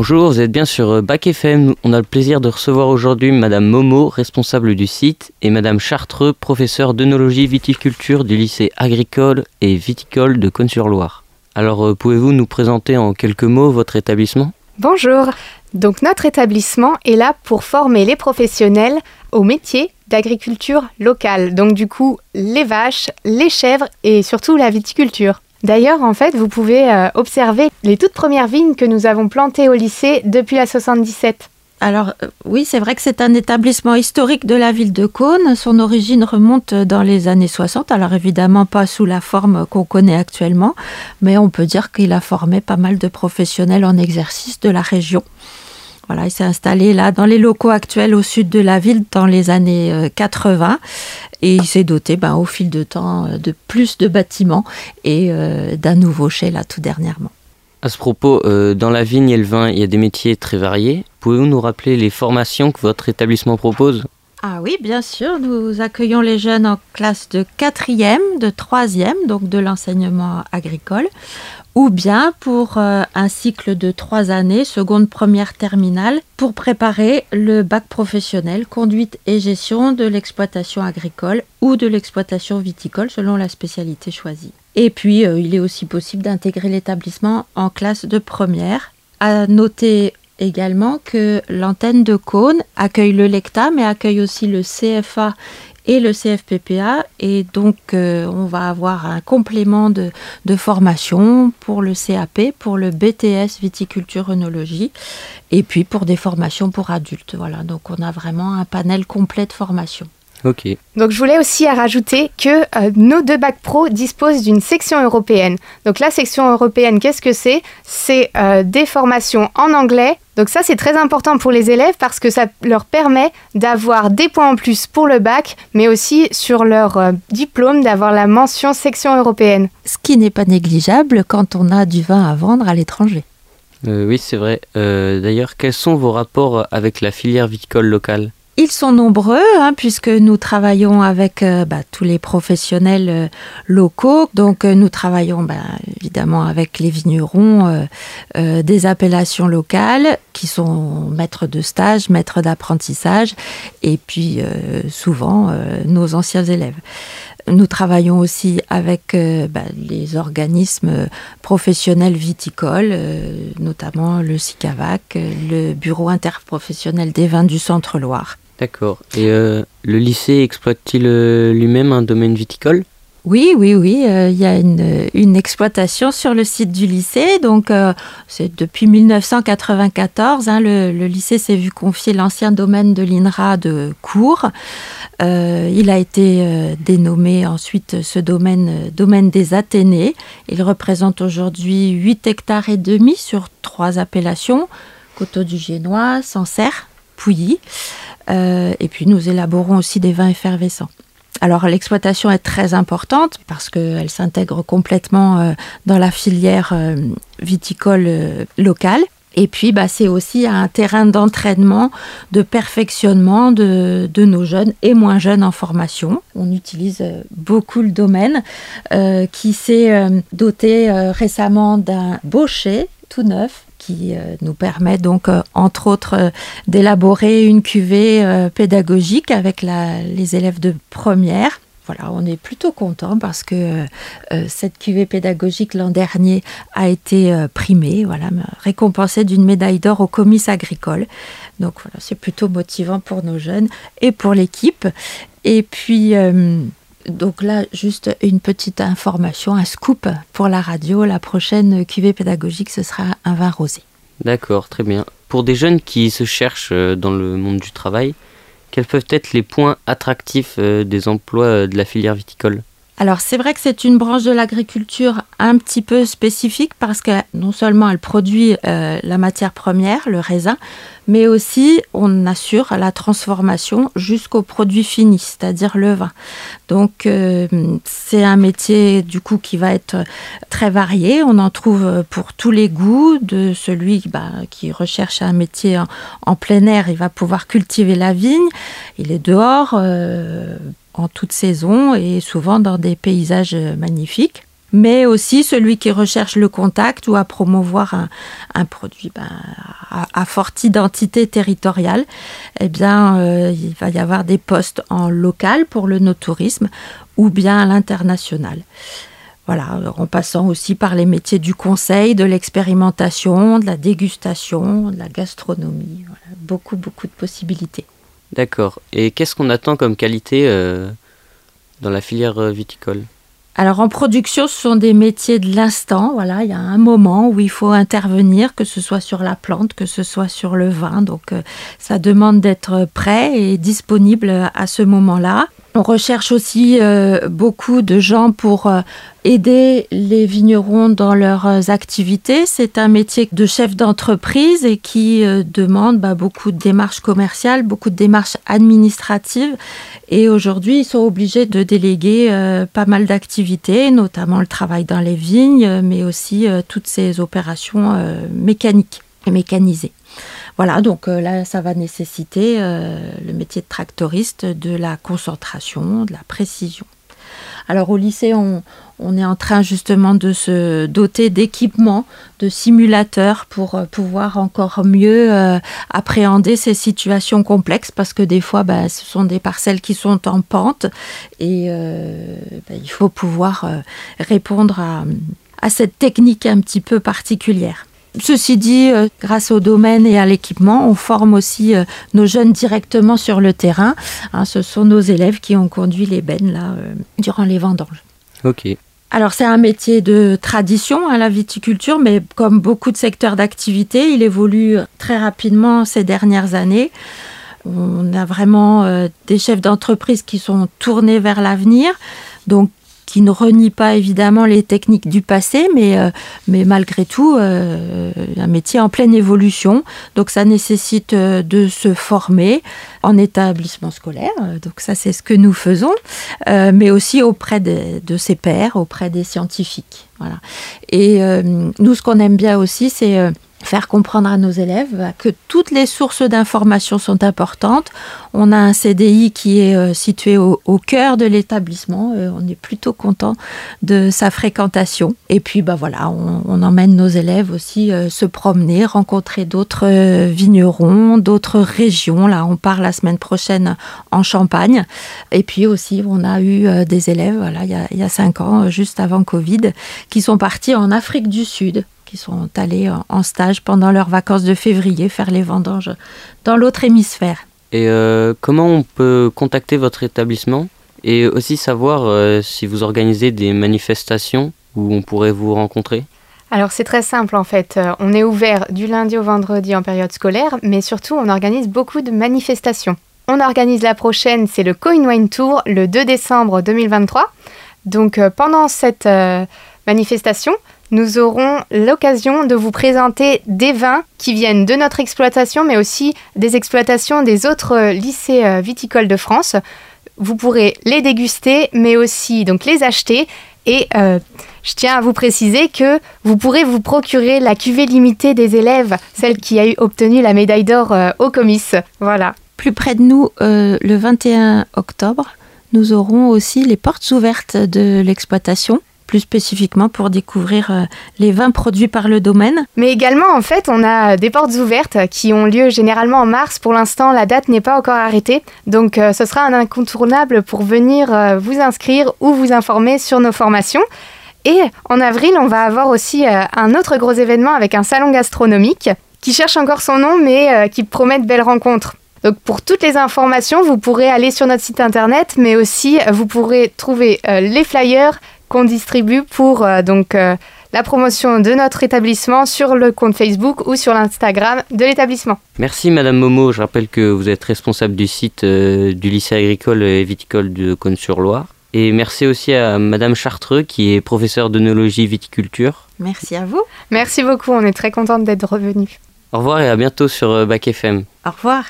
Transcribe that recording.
Bonjour, vous êtes bien sur Bac FM. On a le plaisir de recevoir aujourd'hui Madame Momo, responsable du site, et Madame Chartreux, professeure d'œnologie viticulture du lycée agricole et viticole de Cône-sur-Loire. Alors, pouvez-vous nous présenter en quelques mots votre établissement? Bonjour. Donc notre établissement est là pour former les professionnels au métier d'agriculture locale. Donc du coup, les vaches, les chèvres et surtout la viticulture. D'ailleurs, en fait, vous pouvez euh, observer les toutes premières vignes que nous avons plantées au lycée depuis la 77. Alors euh, oui, c'est vrai que c'est un établissement historique de la ville de Cône. Son origine remonte dans les années 60. Alors évidemment pas sous la forme qu'on connaît actuellement, mais on peut dire qu'il a formé pas mal de professionnels en exercice de la région. Voilà, il s'est installé là dans les locaux actuels au sud de la ville dans les années 80 euh, et il s'est doté ben, au fil de temps euh, de plus de bâtiments et d'un nouveau chai là tout dernièrement. À ce propos, euh, dans la vigne et le vin, il y a des métiers très variés. Pouvez-vous nous rappeler les formations que votre établissement propose? Ah oui, bien sûr, nous accueillons les jeunes en classe de quatrième, de troisième, donc de l'enseignement agricole, ou bien pour euh, un cycle de trois années, seconde, première, terminale, pour préparer le bac professionnel conduite et gestion de l'exploitation agricole ou de l'exploitation viticole selon la spécialité choisie. Et puis, euh, il est aussi possible d'intégrer l'établissement en classe de première. À noter également que l'antenne de Cône accueille le LECTA, mais accueille aussi le CFA et le CFPPA. Et donc, euh, on va avoir un complément de, de, formation pour le CAP, pour le BTS viticulture œnologie, et puis pour des formations pour adultes. Voilà, donc on a vraiment un panel complet de formations. Ok. Donc je voulais aussi rajouter que euh, nos deux bacs pro disposent d'une section européenne. Donc la section européenne, qu'est-ce que c'est? C'est euh, des formations en anglais. Donc ça c'est très important pour les élèves parce que ça leur permet d'avoir des points en plus pour le bac, mais aussi sur leur euh, diplôme d'avoir la mention section européenne. Ce qui n'est pas négligeable quand on a du vin à vendre à l'étranger. oui, c'est vrai. D'ailleurs, quels sont vos rapports avec la filière viticole locale? Ils sont nombreux, hein, puisque nous travaillons avec euh, bah, tous les professionnels euh, locaux. Donc, euh, nous travaillons bah, évidemment avec les vignerons des appellations locales, qui sont maîtres de stage, maîtres d'apprentissage, et puis souvent nos anciens élèves. Nous travaillons aussi avec bah, les organismes professionnels viticoles, notamment le SICAVAC, le Bureau interprofessionnel des vins du Centre-Loire. D'accord. Et euh, le lycée exploite-t-il euh, lui-même un domaine viticole? Oui, oui, oui. Euh, il y a une, exploitation sur le site du lycée. Donc, c'est depuis 1994. Hein, le, lycée s'est vu confier l'ancien domaine de l'INRA de Cours. il a été dénommé ensuite ce domaine, domaine des Athénées. Il représente aujourd'hui 8 hectares et demi sur trois appellations Coteau du Génois, Sancerre, Pouilly. Euh, et puis nous élaborons aussi des vins effervescents. Alors l'exploitation est très importante parce qu'elle s'intègre complètement euh, dans la filière euh, viticole locale. Et puis, bah, c'est aussi un terrain d'entraînement, de perfectionnement de, nos jeunes et moins jeunes en formation. On utilise beaucoup le domaine qui s'est doté récemment d'un bochet tout neuf qui euh, nous permet donc, euh, entre autres, euh, d'élaborer une cuvée pédagogique avec les élèves de première. Voilà, on est plutôt content parce que cette cuvée pédagogique l'an dernier a été primée, voilà, récompensée d'une médaille d'or au comice agricole. Donc voilà, c'est plutôt motivant pour nos jeunes et pour l'équipe. Et puis donc là, juste une petite information, un scoop pour la radio. La prochaine cuvée pédagogique, ce sera un vin rosé. D'accord, très bien. Pour des jeunes qui se cherchent euh, dans le monde du travail, quels peuvent être les points attractifs euh, des emplois euh, de la filière viticole? Alors c'est vrai que c'est une branche de l'agriculture un petit peu spécifique parce que non seulement elle produit euh, la matière première, le raisin, mais aussi on assure la transformation jusqu'au produit fini, c'est-à-dire le vin. Donc euh, c'est un métier du coup qui va être très varié. On en trouve pour tous les goûts, de celui bah, qui recherche un métier en, plein air, il va pouvoir cultiver la vigne. Il est dehors. Euh, en toute saison et souvent dans des paysages magnifiques. mais aussi celui qui recherche le contact ou à promouvoir un, produit ben, à, forte identité territoriale, eh bien, euh, il va y avoir des postes en local pour le no-tourisme ou bien à l'international. Voilà, en passant aussi par les métiers du conseil, de l'expérimentation, de la dégustation, de la gastronomie. beaucoup, beaucoup de possibilités. D'accord. Et qu'est-ce qu'on attend comme qualité euh, dans la filière euh, viticole? Alors en production, ce sont des métiers de l'instant. Voilà, il y a un moment où il faut intervenir, que ce soit sur la plante, que ce soit sur le vin. Donc euh, ça demande d'être prêt et disponible à ce moment-là. On recherche aussi euh, beaucoup de gens pour euh, aider les vignerons dans leurs euh, activités. C'est un métier de chef d'entreprise et qui demande bah, beaucoup de démarches commerciales, beaucoup de démarches administratives. Et aujourd'hui, ils sont obligés de déléguer pas mal d'activités, notamment le travail dans les vignes, mais aussi toutes ces opérations mécaniques et mécanisées. Voilà, donc euh, là, ça va nécessiter euh, le métier de tractoriste, de la concentration, de la précision. Alors au lycée, on, est en train justement de se doter d'équipements, de simulateurs pour euh, pouvoir encore mieux appréhender ces situations complexes parce que des fois, bah, ce sont des parcelles qui sont en pente et bah, il faut pouvoir répondre à cette technique un petit peu particulière. Ceci dit, euh, grâce au domaine et à l'équipement, on forme aussi euh, nos jeunes directement sur le terrain. Hein, ce sont nos élèves qui ont conduit les bennes là, euh, durant les vendanges. Ok. Alors c'est un métier de tradition à hein, la viticulture, mais comme beaucoup de secteurs d'activité, il évolue très rapidement ces dernières années. On a vraiment des chefs d'entreprise qui sont tournés vers l'avenir, donc qui ne renie pas évidemment les techniques du passé, mais, euh, mais malgré tout, euh, un métier en pleine évolution. Donc ça nécessite euh, de se former en établissement scolaire, donc ça c'est ce que nous faisons, mais aussi auprès de, ses pairs, auprès des scientifiques. Voilà. Et nous, ce qu'on aime bien aussi, c'est faire comprendre à nos élèves que toutes les sources d'information sont importantes. On a un CDI qui est euh, situé au, cœur de l'établissement. on est plutôt content de sa fréquentation. Et puis, bah voilà, on, emmène nos élèves aussi euh, se promener, rencontrer d'autres euh, vignerons, d'autres régions. Là, on part la semaine prochaine en Champagne. Et puis aussi, on a eu des élèves, voilà, il y, a, il y a cinq ans, juste avant Covid, qui sont partis en Afrique du Sud qui sont allés en stage pendant leurs vacances de février faire les vendanges dans l'autre hémisphère. Et euh, comment on peut contacter votre établissement et aussi savoir euh, si vous organisez des manifestations où on pourrait vous rencontrer? Alors c'est très simple en fait. Euh, on est ouvert du lundi au vendredi en période scolaire, mais surtout on organise beaucoup de manifestations. On organise la prochaine, c'est le Coin Wine Tour le 2 décembre 2023. Donc pendant cette manifestation, nous aurons l'occasion de vous présenter des vins qui viennent de notre exploitation, mais aussi des exploitations des autres euh, lycées euh, viticoles de France. Vous pourrez les déguster, mais aussi donc les acheter. Et euh, je tiens à vous préciser que vous pourrez vous procurer la cuvée limitée des élèves, celle qui a eu obtenu la médaille d'or au comice. Voilà. Plus près de nous, le 21 octobre, nous aurons aussi les portes ouvertes de l'exploitation plus spécifiquement pour découvrir euh, les vins produits par le domaine. Mais également, en fait, on a des portes ouvertes qui ont lieu généralement en mars. Pour l'instant, la date n'est pas encore arrêtée. Donc, euh, ce sera un incontournable pour venir euh, vous inscrire ou vous informer sur nos formations. Et en avril, on va avoir aussi un autre gros événement avec un salon gastronomique qui cherche encore son nom, mais qui promet de belles rencontres. Donc pour toutes les informations, vous pourrez aller sur notre site internet, mais aussi vous pourrez trouver les flyers qu'on distribue pour euh, donc euh, la promotion de notre établissement sur le compte Facebook ou sur l'Instagram de l'établissement. Merci Madame Momo, je rappelle que vous êtes responsable du site euh, du lycée agricole et viticole de Cône-sur-Loire. Et merci aussi à Madame Chartreux qui est professeure d'œnologie viticulture. Merci à vous. Merci beaucoup, on est très contente d'être revenue. Au revoir et à bientôt sur Bac FM. Au revoir.